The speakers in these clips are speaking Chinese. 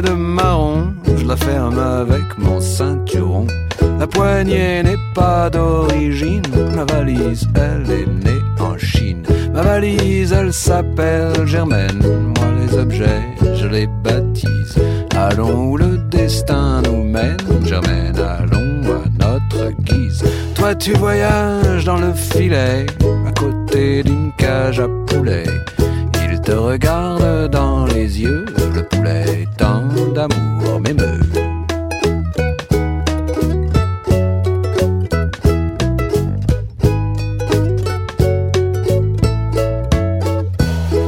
De marron, je la ferme avec mon ceinturon. La poignée n'est pas d'origine, ma valise, elle est née en Chine. Ma valise, elle s'appelle Germaine, moi les objets, je les baptise. Allons où le destin nous mène, Germaine, allons à notre guise. Toi tu voyages dans le filet, à côté d'une cage à poulet. Il te regarde dans les yeux, tant d'amour m'émeut.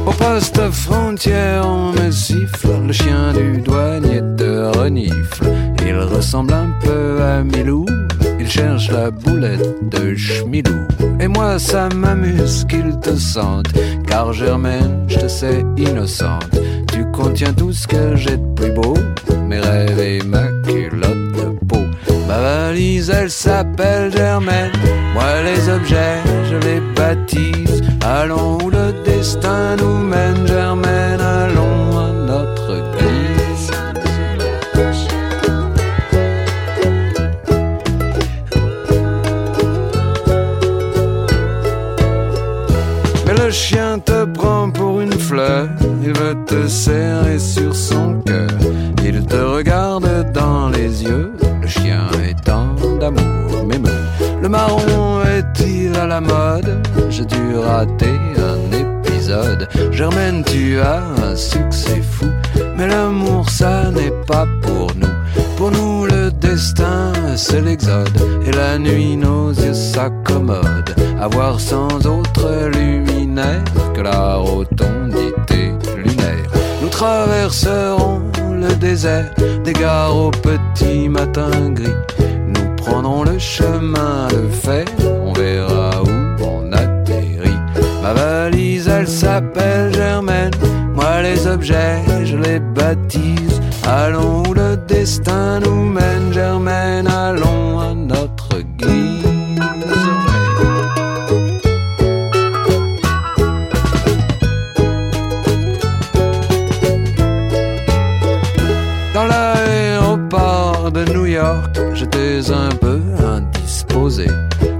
Au poste frontière, on me siffle, le chien du douanier te renifle. Il ressemble un peu à Milou, il cherche la boulette de Schmilou. Et moi, ça m'amuse qu'il te sente, car Germaine, je te sais innocente. Tu contiens tout ce que j'ai de plus beau, mes rêves et ma culotte de peau. Ma valise, elle s'appelle Germaine. Moi, les objets, je les baptise. Allons où le destin nous mène, Germaine. faisait des gares j'étais un peu indisposé.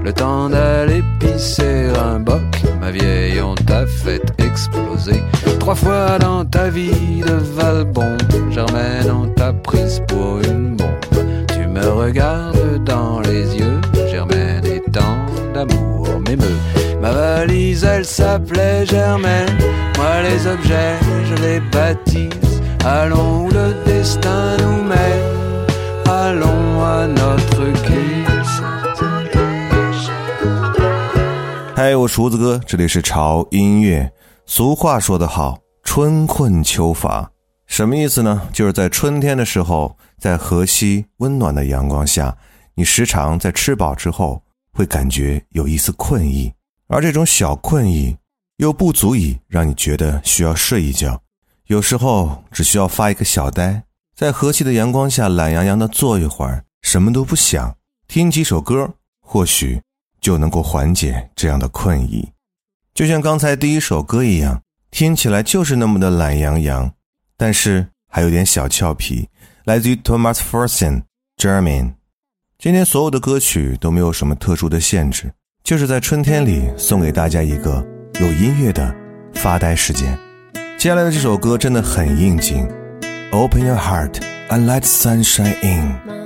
Le temps d'aller pisser un boc, ma vieille on t'a fait exploser. Trois fois dans ta vie de Valbon, Germaine on t'a prise pour une bombe. Tu me regardes dans les yeux, Germaine et tant d'amour m'émeut. Ma valise elle s'appelait Germaine, moi les objets je les baptise. Allons le destin 厨子哥，这里是潮音乐。俗话说得好，春困秋乏，什么意思呢？就是在春天的时候，在河西温暖的阳光下，你时常在吃饱之后会感觉有一丝困意，而这种小困意又不足以让你觉得需要睡一觉。有时候只需要发一个小呆，在河西的阳光下懒洋洋的坐一会儿，什么都不想，听几首歌，或许就能够缓解这样的困意。就像刚才第一首歌一样，听起来就是那么的懒洋洋，但是还有点小俏皮。来自于 Thomas f e r s o n German。今天所有的歌曲都没有什么特殊的限制，就是在春天里送给大家一个有音乐的发呆时间。接下来的这首歌真的很应景，Open Your Heart I let sunshine in。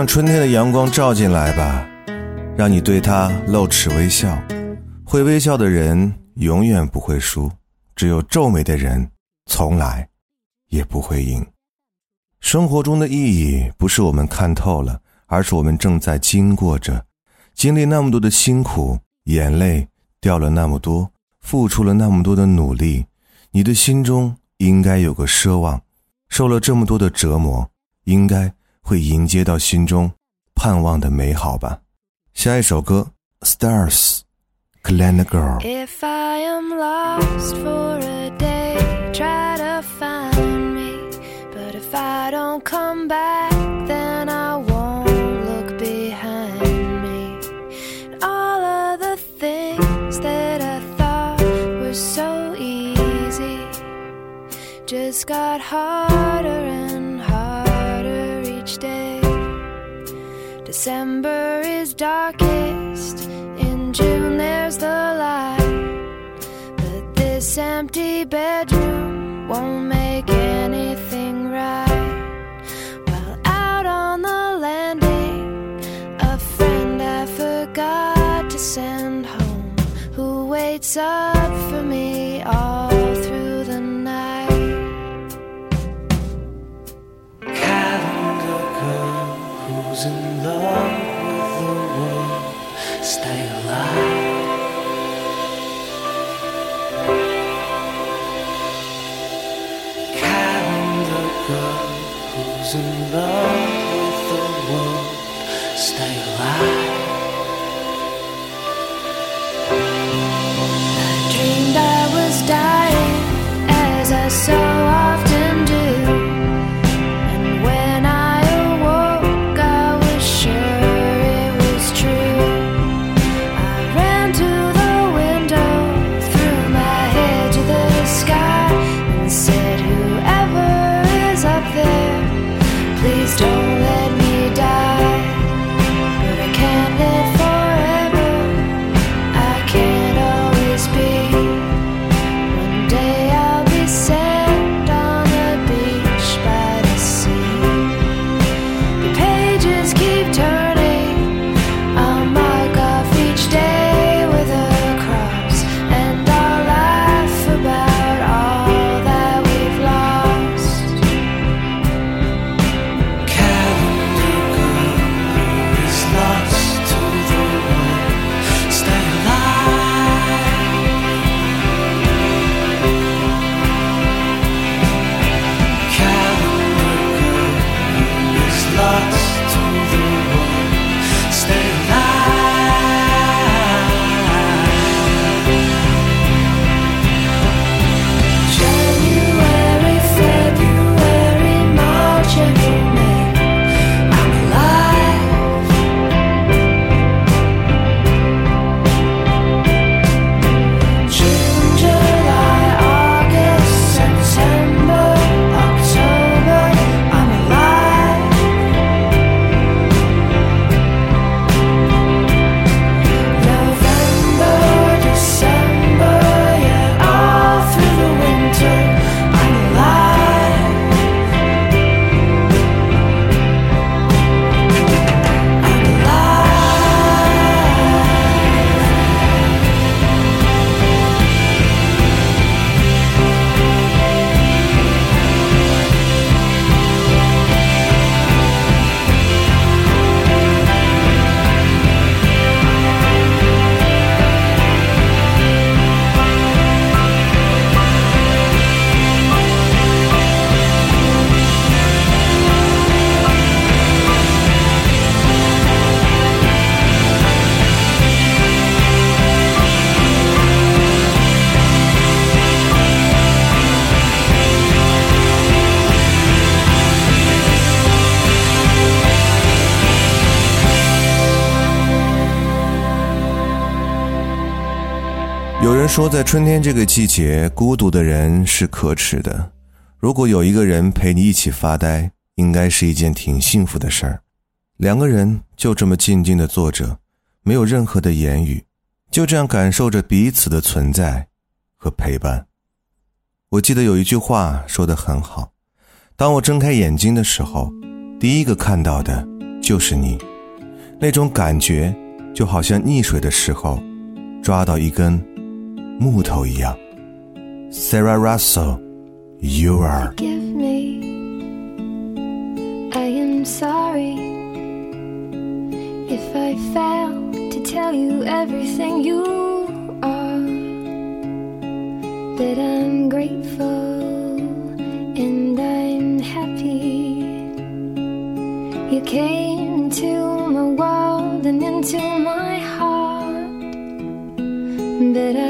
让春天的阳光照进来吧，让你对他露齿微笑。会微笑的人永远不会输，只有皱眉的人从来也不会赢。生活中的意义不是我们看透了，而是我们正在经过着，经历那么多的辛苦，眼泪掉了那么多，付出了那么多的努力，你的心中应该有个奢望，受了这么多的折磨，应该会迎接到心中盼望的美好吧。下一首歌《Stars》，Glen Girl。If I am lost for a day, try to find me. But if I don't come back, then I won't look behind me. All of the things that I thought were so easy just got harder December is darkest. In June, there's the light. But this empty bedroom won't make anything right. While out on the landing, a friend I forgot to send home who waits up for me all Tá vai, lá. 说，在春天这个季节，孤独的人是可耻的。如果有一个人陪你一起发呆，应该是一件挺幸福的事儿。两个人就这么静静的坐着，没有任何的言语，就这样感受着彼此的存在和陪伴。我记得有一句话说的很好：当我睁开眼睛的时候，第一个看到的就是你。那种感觉就好像溺水的时候抓到一根木头一样。Sarah Russell，You are。 Forgive me. I am sorry if I failed to tell you everything you are. That I'm grateful and I'm happy. You came into my world and into my heart. But I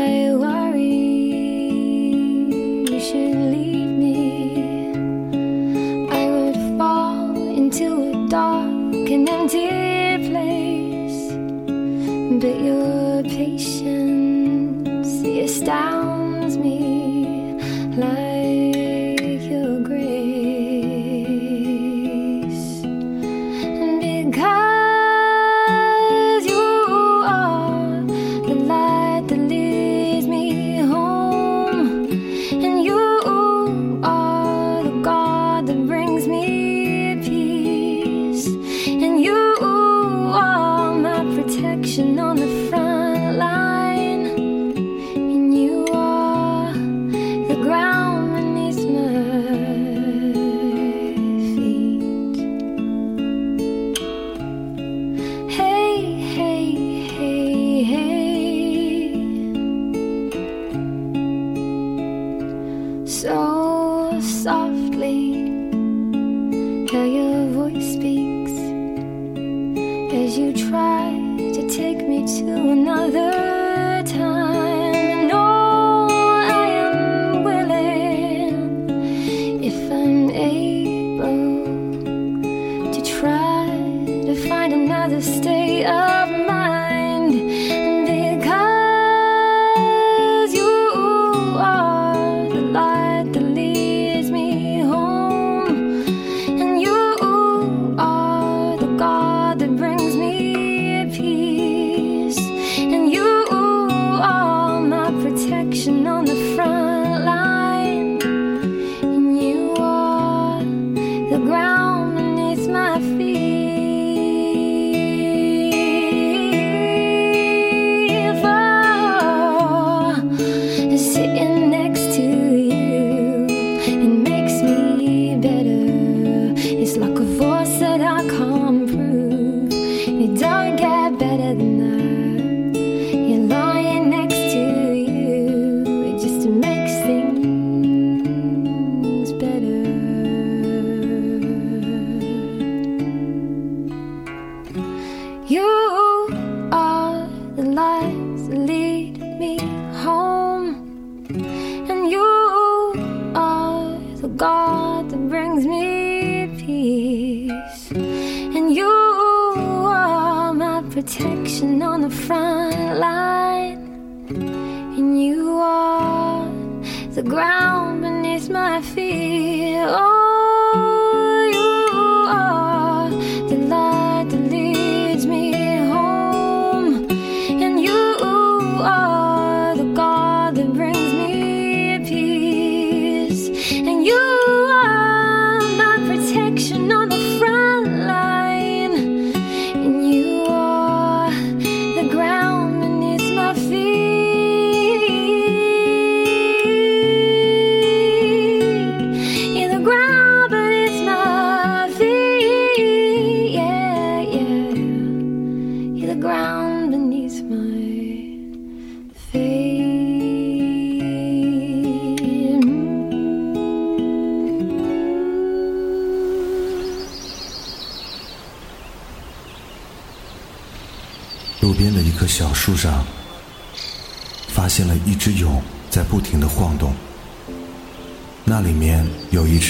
Asian.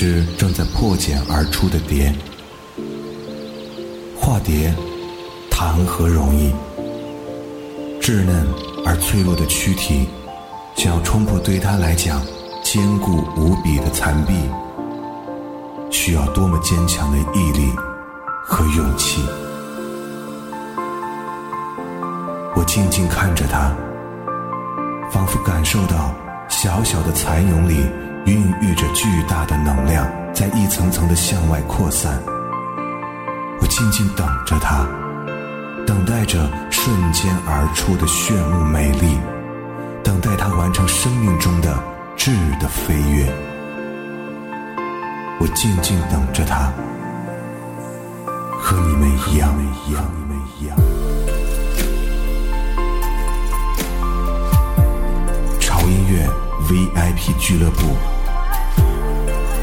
有一只正在破茧而出的蝶。化蝶，谈何容易？稚嫩而脆弱的躯体，想要冲破对它来讲坚固无比的残壁，需要多么坚强的毅力和勇气！我静静看着它，仿佛感受到小小的蚕蛹里孕育着巨大的能量，在一层层的向外扩散。我静静等着它，等待着瞬间而出的炫目美丽，等待它完成生命中的质的飞跃。我静静等着它，和你们一样，一样，你们一样。潮音乐 VIP 俱乐部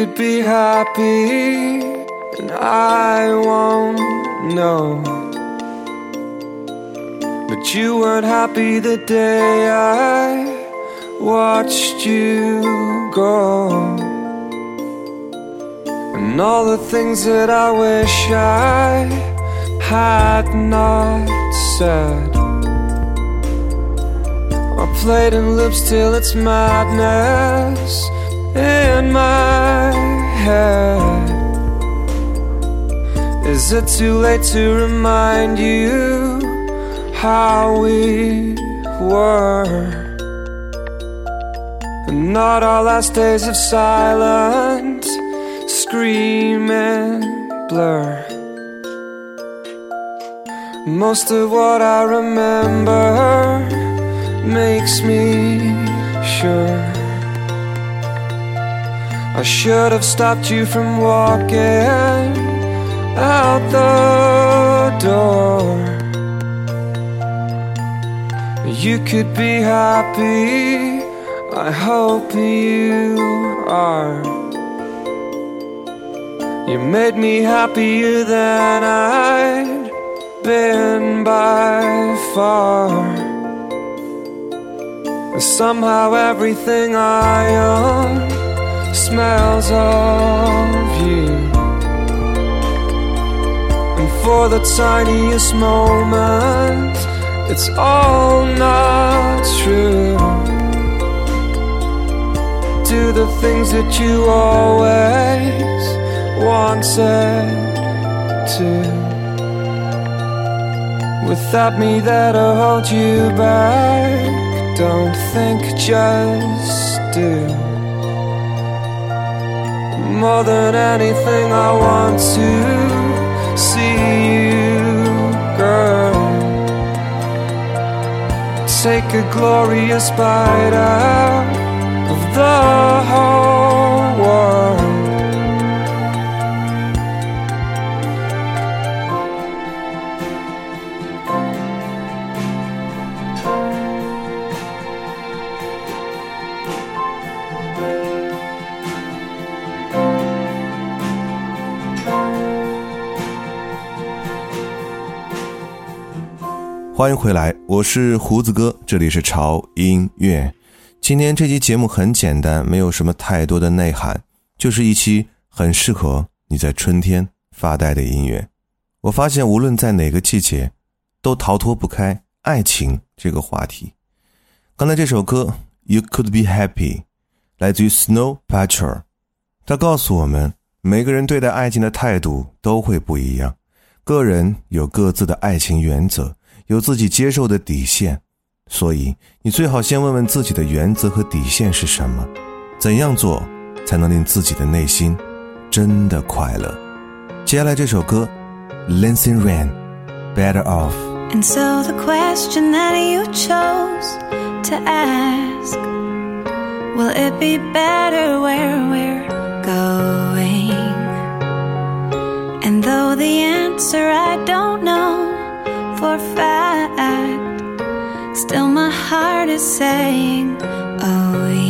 Could be happy, and I won't know. But you weren't happy the day I watched you go. And all the things that I wish I had not said. I played in loops till it's madness in my Is it too late to remind you how we were? And not our last days of silence scream and blur. Most of what I remember makes me sure. I should have stopped you from walking out the door. You could be happy, I hope you are. You made me happier than I'd been by far. Somehow everything I own smells of you. And for the tiniest moment, it's all not true. Do the things that you always wanted to. Without me there to hold you back, don't think, just do. More than anything, I want to see you, girl. Take a glorious bite out of the whole 欢迎回来，我是胡子哥，这里是潮音乐。今天这期节目很简单，没有什么太多的内涵，就是一期很适合你在春天发呆的音乐。我发现无论在哪个季节，都逃脱不开爱情这个话题。刚才这首歌《You Could Be Happy》来自于 Snow Patrol，它告诉我们，每个人对待爱情的态度都会不一样，个人有各自的爱情原则。有自己接受的底线，所以你最好先问问自己的原则和底线是什么，怎样做才能令自己的内心真的快乐。接下来这首歌，Lindsay Rain，《Better Off》。And so the question that you chose to ask Will it be better where we're going? And though the answer I don't know for fact, still my heart is saying, Oh yes.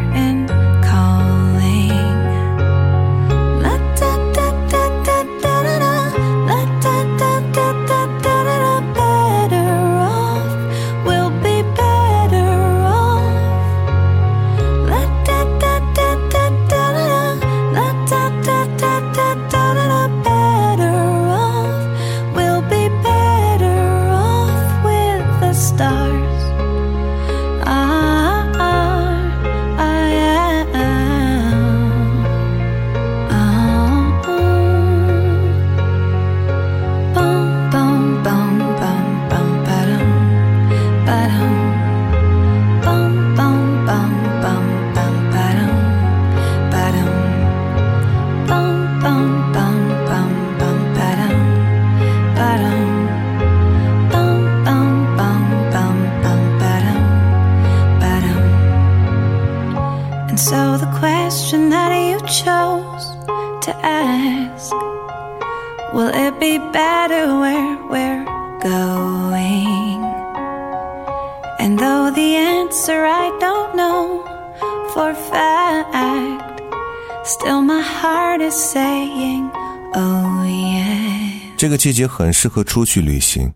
季节很适合出去旅行，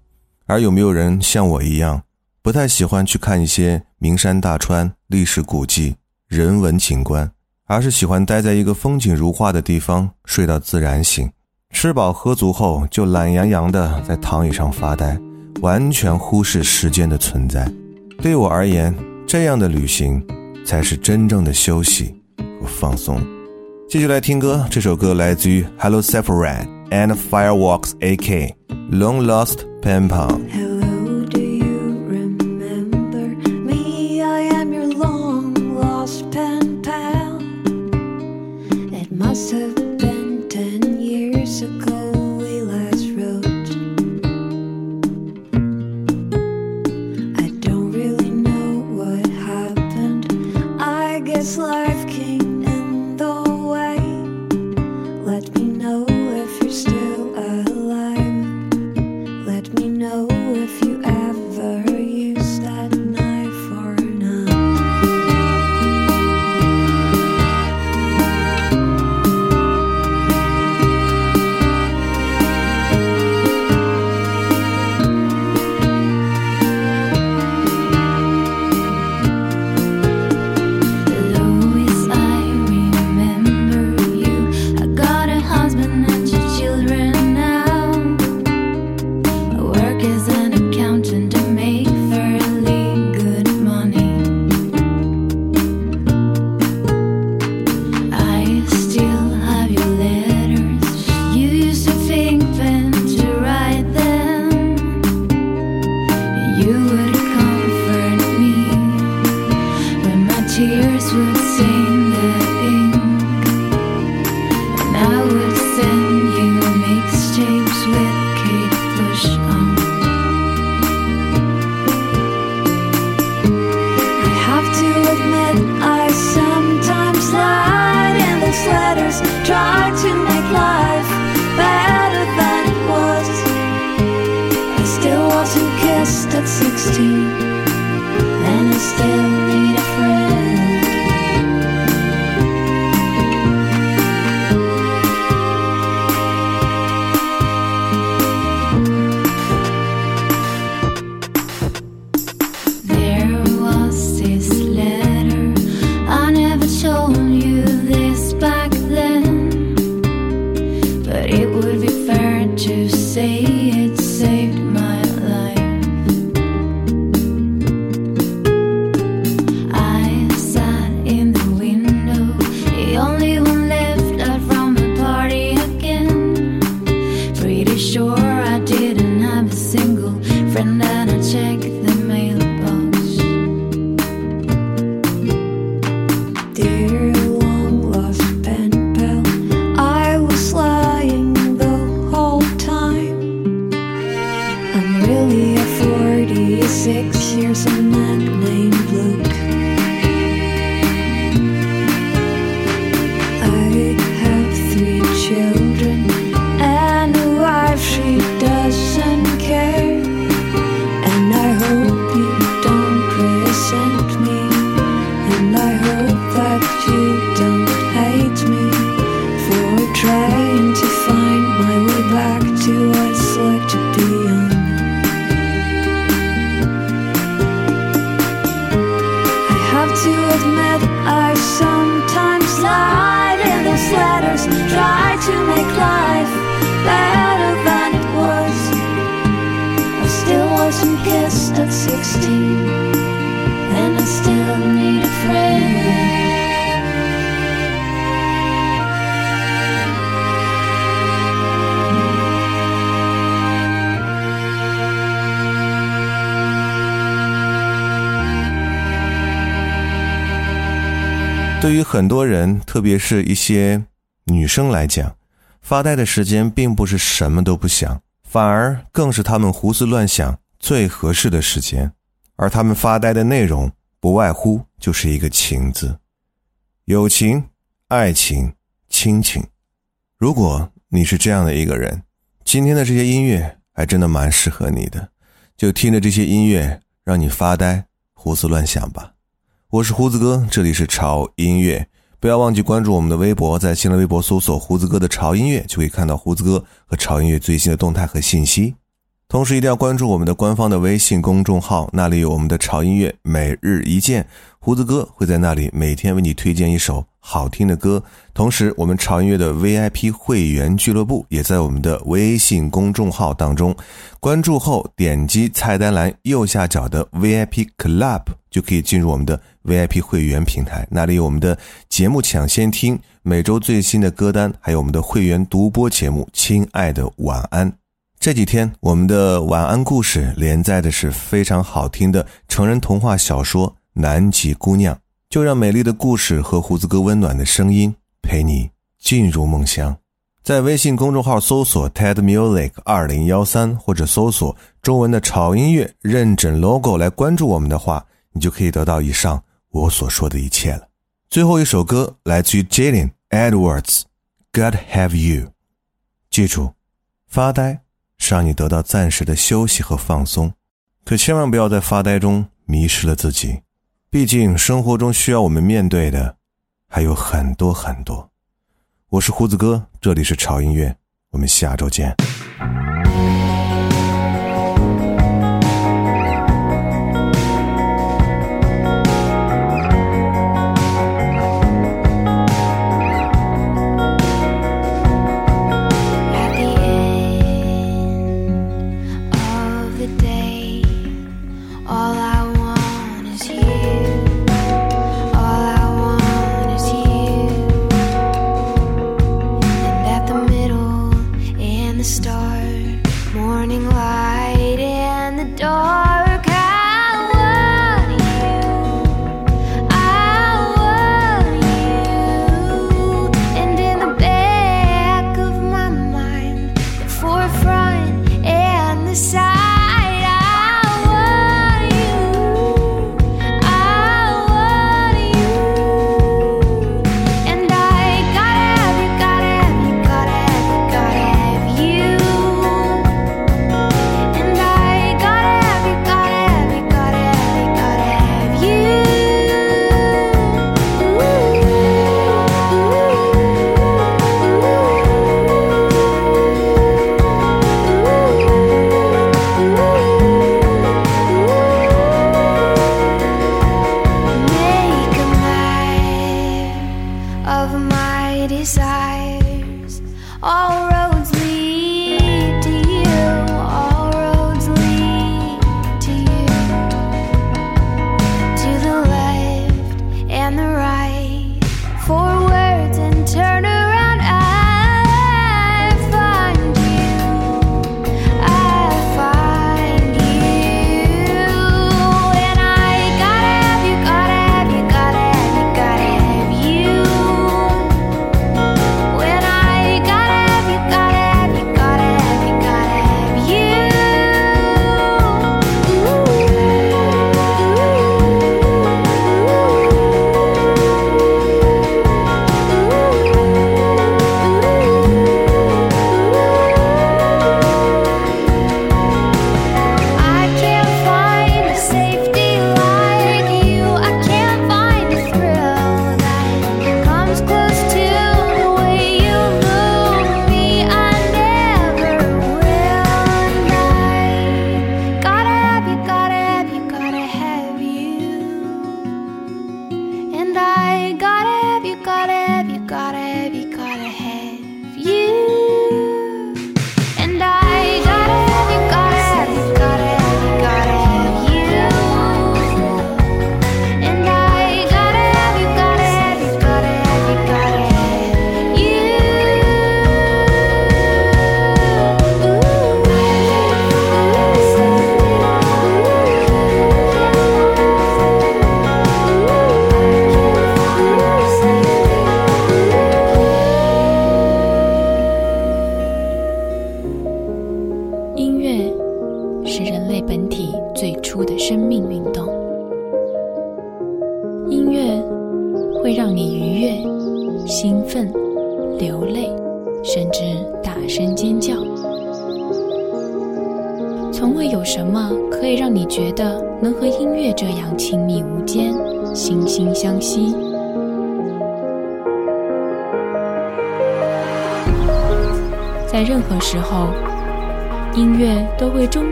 而有没有人像我一样，不太喜欢去看一些名山大川、历史古迹、人文景观，而是喜欢待在一个风景如画的地方，睡到自然醒，吃饱喝足后就懒洋洋的在躺椅上发呆，完全忽视时间的存在。对我而言，这样的旅行才是真正的休息和放松。继续来听歌，这首歌来自于 Hello Sephiroth and Fireworks AK Long Lost Pen Pal。对于很多人，特别是一些女生来讲，发呆的时间并不是什么都不想，反而更是他们胡思乱想最合适的时间。而他们发呆的内容，不外乎就是一个“情”字，友情、爱情、亲情。如果你是这样的一个人，今天的这些音乐还真的蛮适合你的，就听着这些音乐，让你发呆、胡思乱想吧。我是胡子哥，这里是潮音乐，不要忘记关注我们的微博，在新浪微博搜索“胡子哥的潮音乐”，就可以看到胡子哥和潮音乐最新的动态和信息。同时，一定要关注我们的官方的微信公众号，那里有我们的潮音乐每日一见，胡子哥会在那里每天为你推荐一首好听的歌。同时，我们潮音乐的 VIP 会员俱乐部也在我们的微信公众号当中，关注后点击菜单栏右下角的 VIP Club，就可以进入我们的 VIP 会员平台，那里有我们的节目抢先听、每周最新的歌单，还有我们的会员独播节目《亲爱的晚安》。这几天，我们的晚安故事连载的是非常好听的成人童话小说《南极姑娘》，就让美丽的故事和胡子哥温暖的声音陪你进入梦乡。在微信公众号搜索 TED Music 二零幺三，或者搜索中文的潮音乐认准 logo 来关注我们的话，你就可以得到以上我所说的一切了。最后一首歌来自于 Jillian Edwards，God Have You。记住，发呆。是让你得到暂时的休息和放松，可千万不要在发呆中迷失了自己。毕竟生活中需要我们面对的还有很多很多。我是胡子哥，这里是潮音乐，我们下周见。